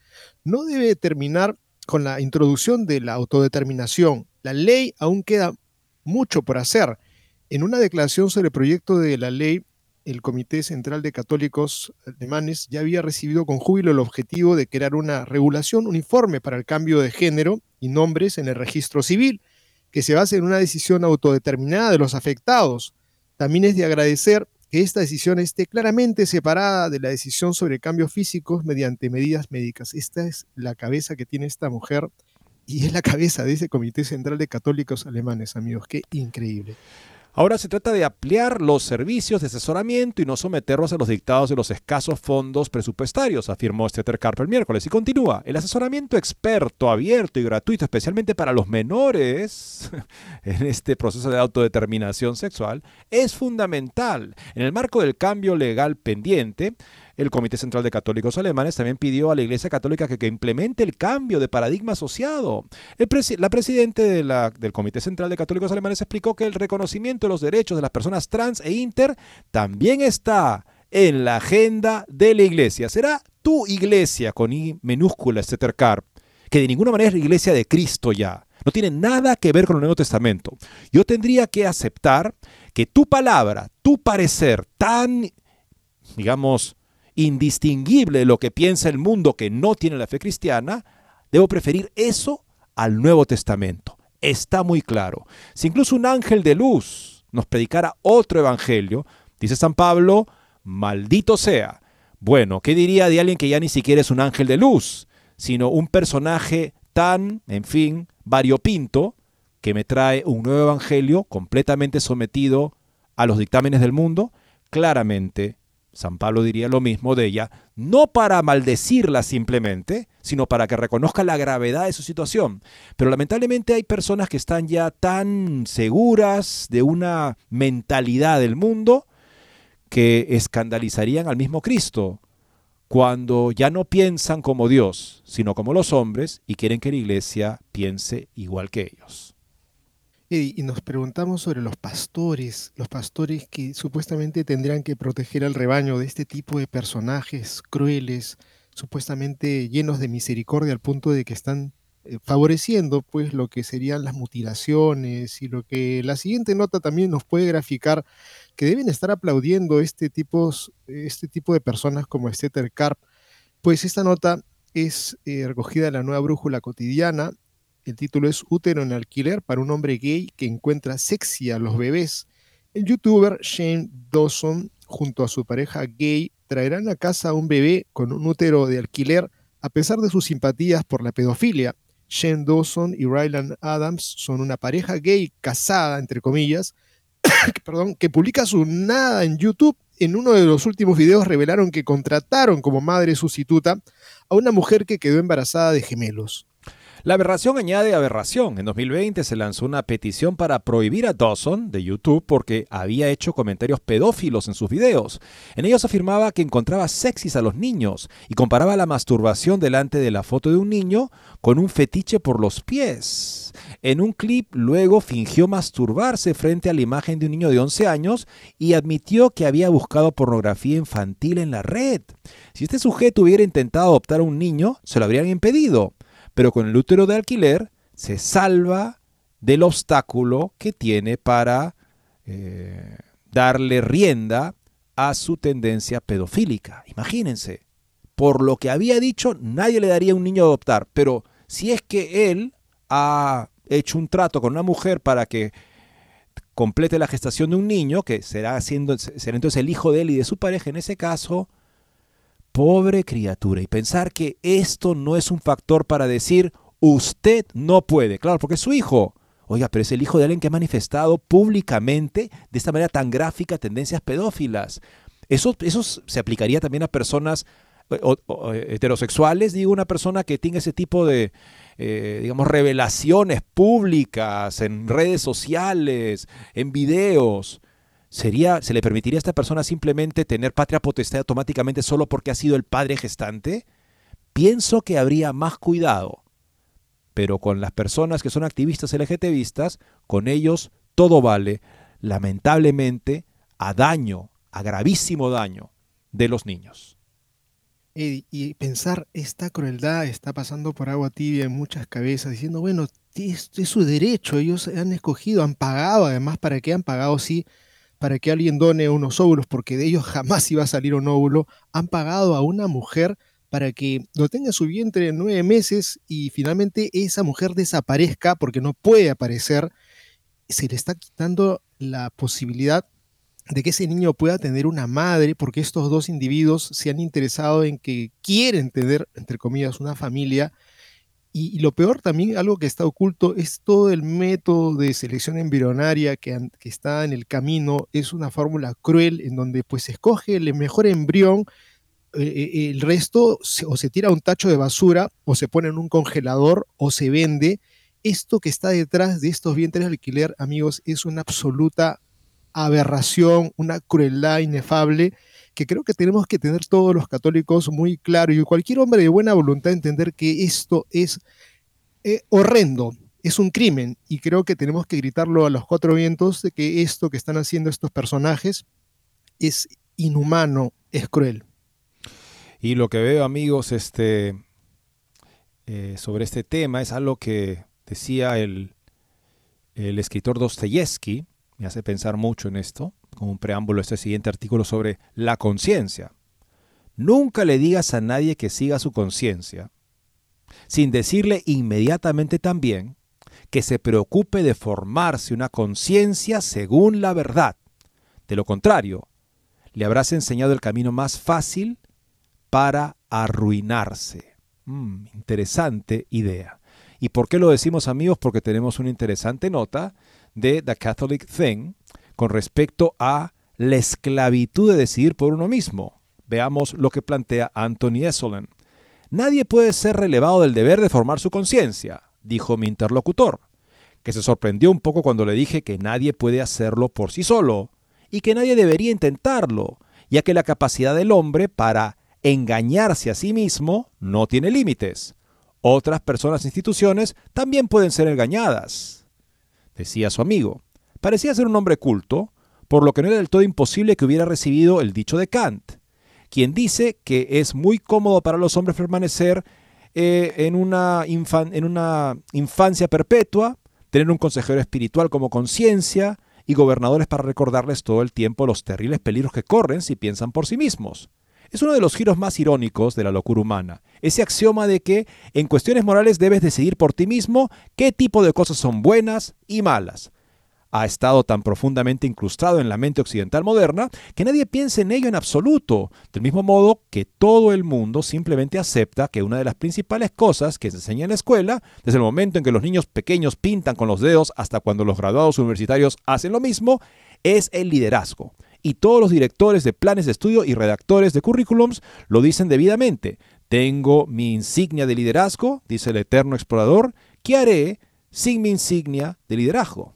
no debe terminar con la introducción de la autodeterminación. La ley aún queda mucho por hacer. En una declaración sobre el proyecto de la ley, el Comité Central de Católicos Alemanes ya había recibido con júbilo el objetivo de crear una regulación uniforme para el cambio de género y nombres en el registro civil, que se base en una decisión autodeterminada de los afectados. También es de agradecer que esta decisión esté claramente separada de la decisión sobre cambios físicos mediante medidas médicas. Esta es la cabeza que tiene esta mujer y es la cabeza de ese Comité Central de Católicos Alemanes, amigos. Qué increíble. Ahora se trata de ampliar los servicios de asesoramiento y no someterlos a los dictados de los escasos fondos presupuestarios, afirmó Stetter Carper el miércoles. Y continúa, el asesoramiento experto, abierto y gratuito, especialmente para los menores [LAUGHS] en este proceso de autodeterminación sexual, es fundamental. En el marco del cambio legal pendiente, el Comité Central de Católicos Alemanes también pidió a la Iglesia Católica que, implemente el cambio de paradigma asociado. la presidenta del Comité Central de Católicos Alemanes explicó que el reconocimiento de los derechos de las personas trans e inter también está en la agenda de la Iglesia. Será tu iglesia con I minúscula, Carp, que de ninguna manera es la iglesia de Cristo ya. No tiene nada que ver con el Nuevo Testamento. Yo tendría que aceptar que tu palabra, tu parecer tan, digamos, indistinguible lo que piensa el mundo que no tiene la fe cristiana, debo preferir eso al Nuevo Testamento. Está muy claro. Si incluso un ángel de luz nos predicara otro evangelio, dice San Pablo, maldito sea. Bueno, ¿qué diría de alguien que ya ni siquiera es un ángel de luz, sino un personaje tan, en fin, variopinto, que me trae un nuevo evangelio completamente sometido a los dictámenes del mundo? Claramente San Pablo diría lo mismo de ella, no para maldecirla simplemente, sino para que reconozca la gravedad de su situación. Pero lamentablemente hay personas que están ya tan seguras de una mentalidad del mundo que escandalizarían al mismo Cristo cuando ya no piensan como Dios, sino como los hombres y quieren que la iglesia piense igual que ellos. Y nos preguntamos sobre los pastores, los pastores que supuestamente tendrían que proteger al rebaño de este tipo de personajes crueles, supuestamente llenos de misericordia al punto de que están eh, favoreciendo pues lo que serían las mutilaciones y lo que la siguiente nota también nos puede graficar que deben estar aplaudiendo este tipo, este tipo de personas como Esteter Karp, pues esta nota es eh, recogida en la nueva brújula cotidiana el título es Útero en alquiler para un hombre gay que encuentra sexy a los bebés. El youtuber Shane Dawson junto a su pareja gay traerán a casa a un bebé con un útero de alquiler a pesar de sus simpatías por la pedofilia. Shane Dawson y Ryland Adams son una pareja gay casada, entre comillas, [COUGHS] perdón, que publica su nada en YouTube. En uno de los últimos videos revelaron que contrataron como madre sustituta a una mujer que quedó embarazada de gemelos. La aberración añade aberración. En 2020 se lanzó una petición para prohibir a Dawson de YouTube porque había hecho comentarios pedófilos en sus videos. En ellos afirmaba que encontraba sexys a los niños y comparaba la masturbación delante de la foto de un niño con un fetiche por los pies. En un clip luego fingió masturbarse frente a la imagen de un niño de 11 años y admitió que había buscado pornografía infantil en la red. Si este sujeto hubiera intentado adoptar a un niño, se lo habrían impedido pero con el útero de alquiler se salva del obstáculo que tiene para eh, darle rienda a su tendencia pedofílica. Imagínense, por lo que había dicho, nadie le daría un niño a adoptar, pero si es que él ha hecho un trato con una mujer para que complete la gestación de un niño, que será, siendo, será entonces el hijo de él y de su pareja en ese caso, Pobre criatura. Y pensar que esto no es un factor para decir, usted no puede. Claro, porque es su hijo. Oiga, pero es el hijo de alguien que ha manifestado públicamente de esta manera tan gráfica tendencias pedófilas. Eso, eso se aplicaría también a personas eh, heterosexuales, digo, una persona que tenga ese tipo de, eh, digamos, revelaciones públicas en redes sociales, en videos. ¿Sería, ¿Se le permitiría a esta persona simplemente tener patria potestad automáticamente solo porque ha sido el padre gestante? Pienso que habría más cuidado. Pero con las personas que son activistas LGTBistas, con ellos todo vale, lamentablemente, a daño, a gravísimo daño de los niños. Y, pensar, esta crueldad está pasando por agua tibia en muchas cabezas, diciendo, bueno, es, es su derecho, ellos han escogido, han pagado, además, ¿para qué han pagado? Sí, para que alguien done unos óvulos, porque de ellos jamás iba a salir un óvulo, han pagado a una mujer para que lo tenga en su vientre en nueve meses y finalmente esa mujer desaparezca porque no puede aparecer, se le está quitando la posibilidad de que ese niño pueda tener una madre, porque estos dos individuos se han interesado en que quieren tener, entre comillas, una familia. Y, lo peor también, algo que está oculto, es todo el método de selección embrionaria que, está en el camino. Es una fórmula cruel en donde pues se escoge el mejor embrión, eh, eh, el resto o se tira a un tacho de basura, o se pone en un congelador, o se vende. Esto que está detrás de estos vientres de alquiler, amigos, es una absoluta aberración, una crueldad inefable que creo que tenemos que tener todos los católicos muy claro y cualquier hombre de buena voluntad entender que esto es eh, horrendo, es un crimen y creo que tenemos que gritarlo a los cuatro vientos de que esto que están haciendo estos personajes es inhumano, es cruel. Y lo que veo amigos este, eh, sobre este tema es algo que decía el, el escritor Dostoyevsky, me hace pensar mucho en esto, como un preámbulo este siguiente artículo sobre la conciencia. Nunca le digas a nadie que siga su conciencia, sin decirle inmediatamente también que se preocupe de formarse una conciencia según la verdad. De lo contrario, le habrás enseñado el camino más fácil para arruinarse. Mm, interesante idea. ¿Y por qué lo decimos amigos? Porque tenemos una interesante nota de The Catholic Thing con respecto a la esclavitud de decidir por uno mismo. Veamos lo que plantea Anthony Esolen. Nadie puede ser relevado del deber de formar su conciencia, dijo mi interlocutor, que se sorprendió un poco cuando le dije que nadie puede hacerlo por sí solo y que nadie debería intentarlo, ya que la capacidad del hombre para engañarse a sí mismo no tiene límites. Otras personas e instituciones también pueden ser engañadas decía su amigo. Parecía ser un hombre culto, por lo que no era del todo imposible que hubiera recibido el dicho de Kant, quien dice que es muy cómodo para los hombres permanecer eh, en, una en una infancia perpetua, tener un consejero espiritual como conciencia y gobernadores para recordarles todo el tiempo los terribles peligros que corren si piensan por sí mismos. Es uno de los giros más irónicos de la locura humana, ese axioma de que en cuestiones morales debes decidir por ti mismo qué tipo de cosas son buenas y malas. Ha estado tan profundamente incrustado en la mente occidental moderna que nadie piensa en ello en absoluto, del mismo modo que todo el mundo simplemente acepta que una de las principales cosas que se enseña en la escuela, desde el momento en que los niños pequeños pintan con los dedos hasta cuando los graduados universitarios hacen lo mismo, es el liderazgo y todos los directores de planes de estudio y redactores de currículums lo dicen debidamente. Tengo mi insignia de liderazgo, dice el eterno explorador, ¿qué haré sin mi insignia de liderazgo?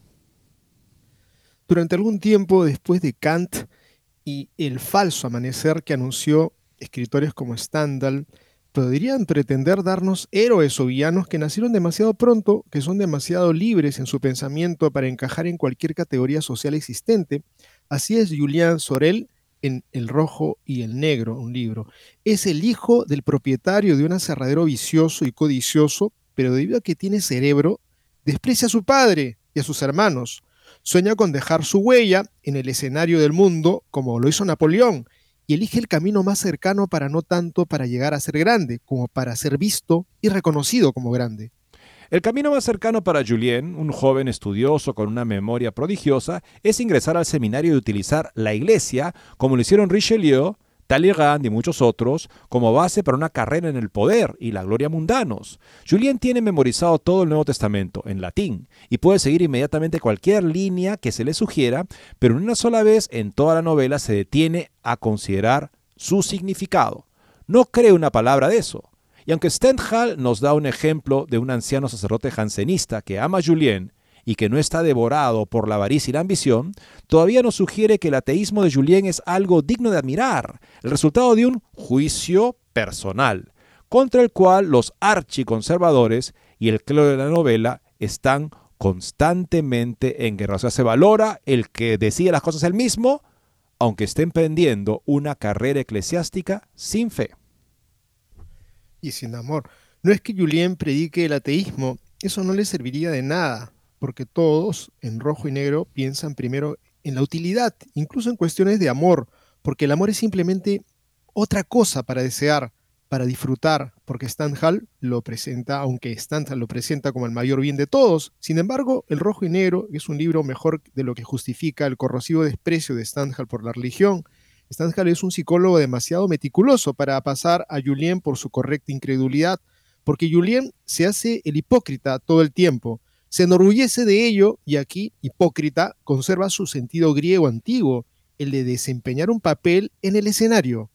Durante algún tiempo después de Kant y el falso amanecer que anunció escritores como Stendhal, podrían pretender darnos héroes o villanos que nacieron demasiado pronto, que son demasiado libres en su pensamiento para encajar en cualquier categoría social existente, Así es Julián Sorel en El Rojo y el Negro, un libro. Es el hijo del propietario de un aserradero vicioso y codicioso, pero debido a que tiene cerebro, desprecia a su padre y a sus hermanos. Sueña con dejar su huella en el escenario del mundo, como lo hizo Napoleón, y elige el camino más cercano para no tanto para llegar a ser grande, como para ser visto y reconocido como grande. El camino más cercano para Julien, un joven estudioso con una memoria prodigiosa, es ingresar al seminario y utilizar la iglesia, como lo hicieron Richelieu, Talleyrand y muchos otros, como base para una carrera en el poder y la gloria mundanos. Julien tiene memorizado todo el Nuevo Testamento en latín y puede seguir inmediatamente cualquier línea que se le sugiera, pero en una sola vez en toda la novela se detiene a considerar su significado. No cree una palabra de eso. Y aunque Stendhal nos da un ejemplo de un anciano sacerdote jansenista que ama a Julien y que no está devorado por la avaricia y la ambición, todavía nos sugiere que el ateísmo de Julien es algo digno de admirar, el resultado de un juicio personal, contra el cual los archiconservadores y el clero de la novela están constantemente en guerra. Se valora el que decide las cosas él mismo, aunque esté emprendiendo una carrera eclesiástica sin fe y sin amor. No es que Julien predique el ateísmo, eso no le serviría de nada, porque todos, en rojo y negro, piensan primero en la utilidad, incluso en cuestiones de amor, porque el amor es simplemente otra cosa para desear, para disfrutar, porque Stendhal lo presenta, aunque Stendhal lo presenta como el mayor bien de todos. Sin embargo, El Rojo y Negro es un libro mejor de lo que justifica el corrosivo desprecio de Stendhal por la religión. Stendhal es un psicólogo demasiado meticuloso para pasar a Julien por su correcta incredulidad, porque Julien se hace el hipócrita todo el tiempo. Se enorgullece de ello y aquí, hipócrita, conserva su sentido griego antiguo, el de desempeñar un papel en el escenario.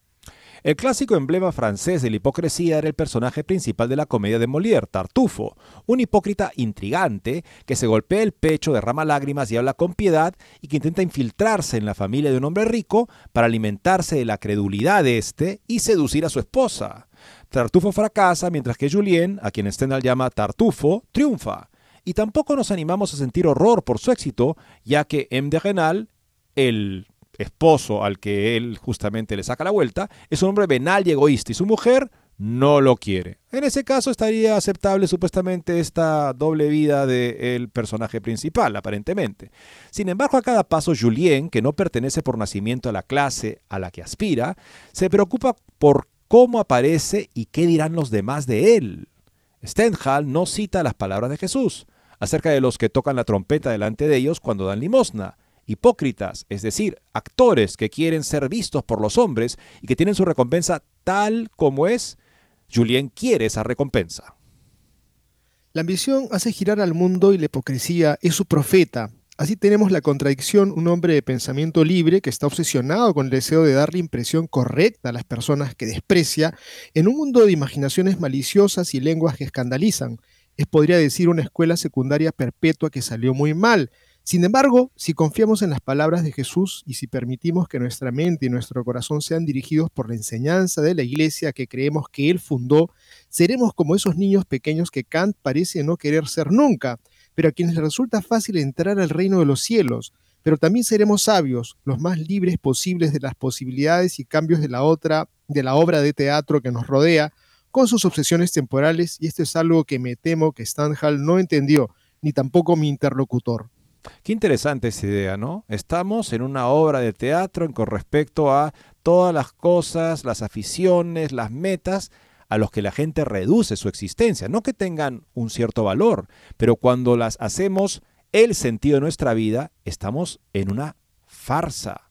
El clásico emblema francés de la hipocresía era el personaje principal de la comedia de Molière, Tartufo, un hipócrita intrigante que se golpea el pecho, derrama lágrimas y habla con piedad y que intenta infiltrarse en la familia de un hombre rico para alimentarse de la credulidad de éste y seducir a su esposa. Tartufo fracasa mientras que Julien, a quien Stendhal llama Tartufo, triunfa. Y tampoco nos animamos a sentir horror por su éxito, ya que M. de Renal, el esposo al que él justamente le saca la vuelta, es un hombre venal y egoísta y su mujer no lo quiere. En ese caso estaría aceptable supuestamente esta doble vida del personaje principal, aparentemente. Sin embargo, a cada paso Julien, que no pertenece por nacimiento a la clase a la que aspira, se preocupa por cómo aparece y qué dirán los demás de él. Stendhal no cita las palabras de Jesús acerca de los que tocan la trompeta delante de ellos cuando dan limosna hipócritas, es decir, actores que quieren ser vistos por los hombres y que tienen su recompensa tal como es, Julien quiere esa recompensa. La ambición hace girar al mundo y la hipocresía es su profeta. Así tenemos la contradicción, un hombre de pensamiento libre que está obsesionado con el deseo de dar la impresión correcta a las personas que desprecia, en un mundo de imaginaciones maliciosas y lenguas que escandalizan. Es, podría decir, una escuela secundaria perpetua que salió muy mal, sin embargo, si confiamos en las palabras de Jesús y si permitimos que nuestra mente y nuestro corazón sean dirigidos por la enseñanza de la iglesia que creemos que Él fundó, seremos como esos niños pequeños que Kant parece no querer ser nunca, pero a quienes les resulta fácil entrar al reino de los cielos. Pero también seremos sabios, los más libres posibles de las posibilidades y cambios de la otra, de la obra de teatro que nos rodea, con sus obsesiones temporales, y esto es algo que me temo que Stanhal no entendió, ni tampoco mi interlocutor. Qué interesante esa idea, ¿no? Estamos en una obra de teatro con respecto a todas las cosas, las aficiones, las metas a los que la gente reduce su existencia. No que tengan un cierto valor, pero cuando las hacemos el sentido de nuestra vida, estamos en una farsa,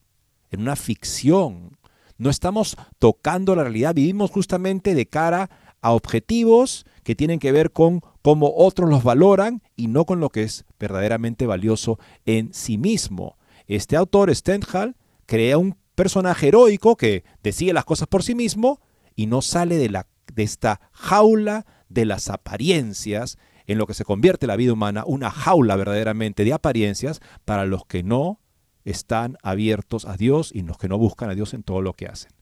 en una ficción. No estamos tocando la realidad, vivimos justamente de cara a objetivos que tienen que ver con cómo otros los valoran y no con lo que es verdaderamente valioso en sí mismo. Este autor, Stendhal, crea un personaje heroico que decide las cosas por sí mismo y no sale de, la, de esta jaula de las apariencias en lo que se convierte la vida humana, una jaula verdaderamente de apariencias para los que no están abiertos a Dios y los que no buscan a Dios en todo lo que hacen.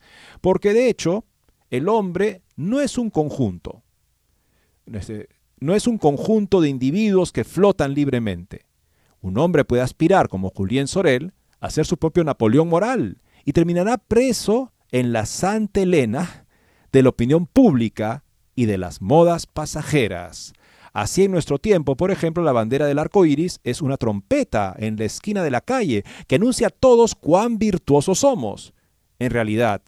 Porque de hecho, el hombre no es un conjunto. Este, no es un conjunto de individuos que flotan libremente. Un hombre puede aspirar, como Julien Sorel, a ser su propio Napoleón moral y terminará preso en la Santa Elena de la opinión pública y de las modas pasajeras. Así en nuestro tiempo, por ejemplo, la bandera del arco iris es una trompeta en la esquina de la calle que anuncia a todos cuán virtuosos somos. En realidad,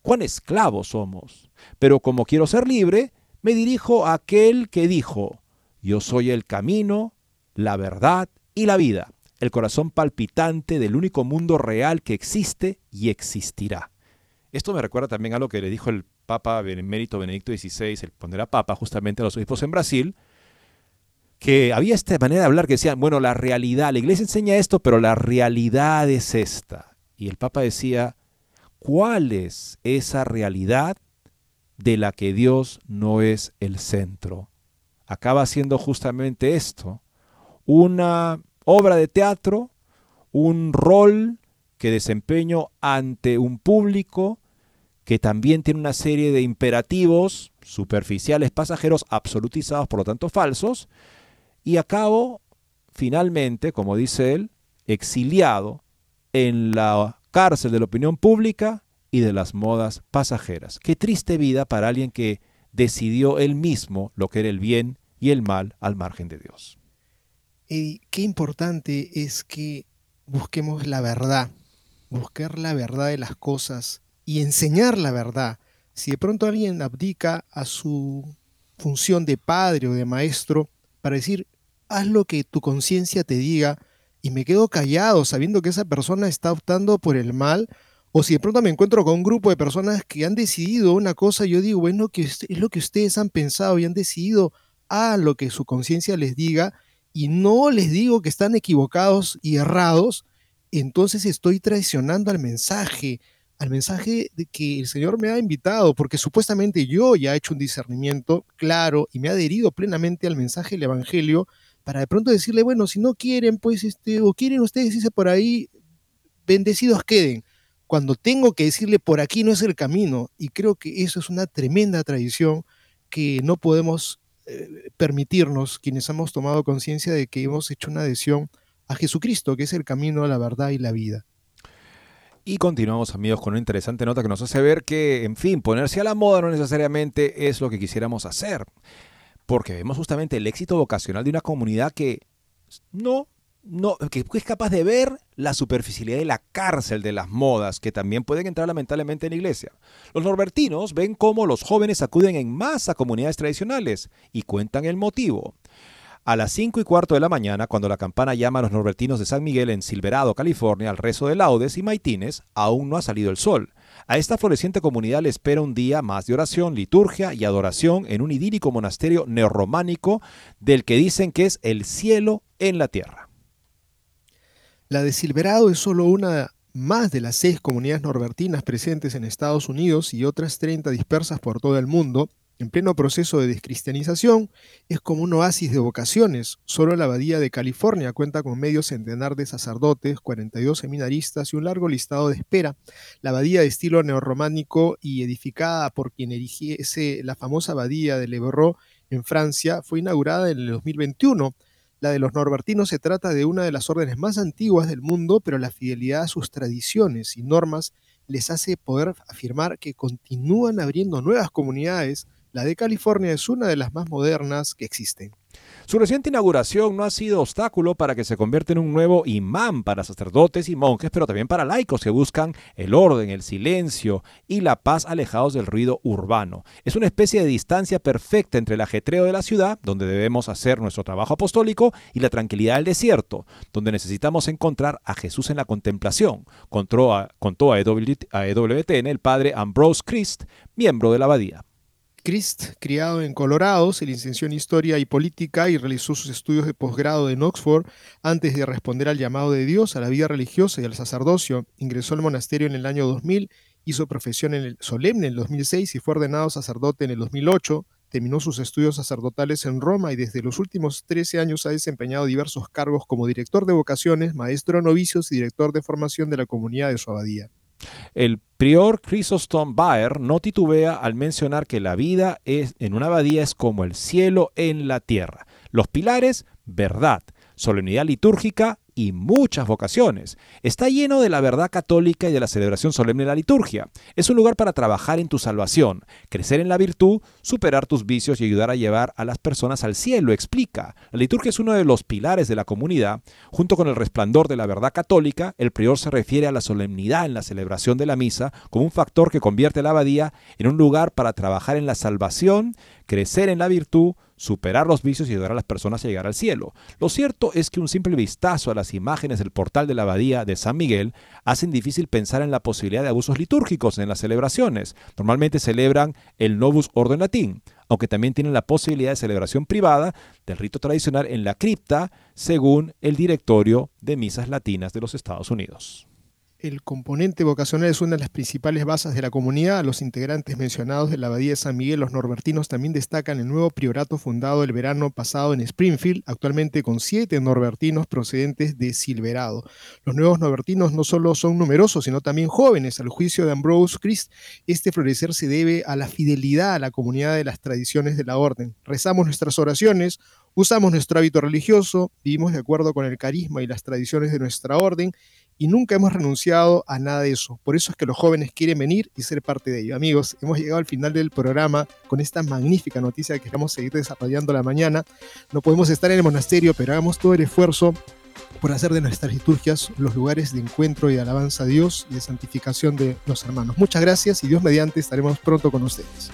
cuán esclavos somos. Pero como quiero ser libre, me dirijo a aquel que dijo, yo soy el camino, la verdad y la vida, el corazón palpitante del único mundo real que existe y existirá. Esto me recuerda también a lo que le dijo el Papa Benemérito Benedicto XVI, el poner Papa justamente a los obispos en Brasil, que había esta manera de hablar que decían, bueno, la realidad, la iglesia enseña esto, pero la realidad es esta. Y el Papa decía, ¿cuál es esa realidad de la que Dios no es el centro. Acaba siendo justamente esto, una obra de teatro, un rol que desempeño ante un público que también tiene una serie de imperativos superficiales, pasajeros, absolutizados, por lo tanto falsos, y acabo finalmente, como dice él, exiliado en la cárcel de la opinión pública y de las modas pasajeras. Qué triste vida para alguien que decidió él mismo lo que era el bien y el mal al margen de Dios. Qué importante es que busquemos la verdad, buscar la verdad de las cosas y enseñar la verdad, si de pronto alguien abdica a su función de padre o de maestro para decir, haz lo que tu conciencia te diga y me quedo callado sabiendo que esa persona está optando por el mal, o si de pronto me encuentro con un grupo de personas que han decidido una cosa, yo digo, bueno, que es lo que ustedes han pensado y han decidido a lo que su conciencia les diga, y no les digo que están equivocados y errados, entonces estoy traicionando al mensaje, al mensaje de que el Señor me ha invitado, porque supuestamente yo ya he hecho un discernimiento claro y me he adherido plenamente al mensaje del Evangelio, para de pronto decirle, bueno, si no quieren, pues, este, o quieren ustedes irse por ahí, bendecidos queden. Cuando tengo que decirle, por aquí no es el camino, y creo que eso es una tremenda tradición que no podemos eh, permitirnos, quienes hemos tomado conciencia de que hemos hecho una adhesión a Jesucristo, que es el camino a la verdad y la vida. Y continuamos amigos con una interesante nota que nos hace ver que, en fin, ponerse a la moda no necesariamente es lo que quisiéramos hacer porque vemos justamente el éxito vocacional de una comunidad que no, no, que es capaz de ver la superficialidad de la cárcel de las modas que también pueden entrar lamentablemente en la iglesia. Los norbertinos ven cómo los jóvenes acuden en masa a comunidades tradicionales y cuentan el motivo. A las 5 y cuarto de la mañana, cuando la campana llama a los norbertinos de San Miguel en Silverado, California, al rezo de laudes y maitines, aún no ha salido el sol. A esta floreciente comunidad le espera un día más de oración, liturgia y adoración en un idílico monasterio neorrománico del que dicen que es el cielo en la tierra. La de Silverado es solo una más de las seis comunidades norbertinas presentes en Estados Unidos y otras 30 dispersas por todo el mundo, en pleno proceso de descristianización, es como un oasis de vocaciones. Solo la Abadía de California cuenta con medio centenar de sacerdotes, 42 seminaristas y un largo listado de espera. La abadía de estilo neorrománico y edificada por quien erigiese la famosa abadía de Leverroux en Francia fue inaugurada en el 2021. La de los norbertinos se trata de una de las órdenes más antiguas del mundo, pero la fidelidad a sus tradiciones y normas les hace poder afirmar que continúan abriendo nuevas comunidades la de California es una de las más modernas que existen. Su reciente inauguración no ha sido obstáculo para que se convierta en un nuevo imán para sacerdotes y monjes, pero también para laicos que buscan el orden, el silencio y la paz alejados del ruido urbano. Es una especie de distancia perfecta entre el ajetreo de la ciudad, donde debemos hacer nuestro trabajo apostólico, y la tranquilidad del desierto, donde necesitamos encontrar a Jesús en la contemplación, contó a, contó EWTN el padre Ambrose Christ, miembro de la abadía. Christ, criado en Colorado, se licenció en Historia y Política y realizó sus estudios de posgrado en Oxford antes de responder al llamado de Dios a la vida religiosa y al sacerdocio. Ingresó al monasterio en el año 2000, hizo profesión en el solemne en el 2006 y fue ordenado sacerdote en el 2008. Terminó sus estudios sacerdotales en Roma y desde los últimos 13 años ha desempeñado diversos cargos como director de vocaciones, maestro de novicios y director de formación de la comunidad de su abadía. El prior Chrysostom Baer no titubea al mencionar que la vida es, en una abadía es como el cielo en la tierra. Los pilares, verdad. Solemnidad litúrgica, y muchas vocaciones. Está lleno de la verdad católica y de la celebración solemne de la liturgia. Es un lugar para trabajar en tu salvación, crecer en la virtud, superar tus vicios y ayudar a llevar a las personas al cielo, explica. La liturgia es uno de los pilares de la comunidad. Junto con el resplandor de la verdad católica, el prior se refiere a la solemnidad en la celebración de la misa como un factor que convierte la abadía en un lugar para trabajar en la salvación, crecer en la virtud, superar los vicios y ayudar a las personas a llegar al cielo. Lo cierto es que un simple vistazo a las imágenes del portal de la abadía de San Miguel hacen difícil pensar en la posibilidad de abusos litúrgicos en las celebraciones. Normalmente celebran el Novus Ordo Latín, aunque también tienen la posibilidad de celebración privada del rito tradicional en la cripta, según el Directorio de Misas Latinas de los Estados Unidos. El componente vocacional es una de las principales bases de la comunidad. Los integrantes mencionados de la Abadía de San Miguel, los norbertinos, también destacan el nuevo priorato fundado el verano pasado en Springfield, actualmente con siete norbertinos procedentes de Silverado. Los nuevos norbertinos no solo son numerosos, sino también jóvenes. Al juicio de Ambrose Christ, este florecer se debe a la fidelidad a la comunidad de las tradiciones de la orden. Rezamos nuestras oraciones, usamos nuestro hábito religioso, vivimos de acuerdo con el carisma y las tradiciones de nuestra orden y nunca hemos renunciado a nada de eso. Por eso es que los jóvenes quieren venir y ser parte de ello. Amigos, hemos llegado al final del programa con esta magnífica noticia que vamos a seguir desarrollando la mañana. No podemos estar en el monasterio, pero hagamos todo el esfuerzo por hacer de nuestras liturgias los lugares de encuentro y de alabanza a Dios y de santificación de los hermanos. Muchas gracias y Dios mediante estaremos pronto con ustedes.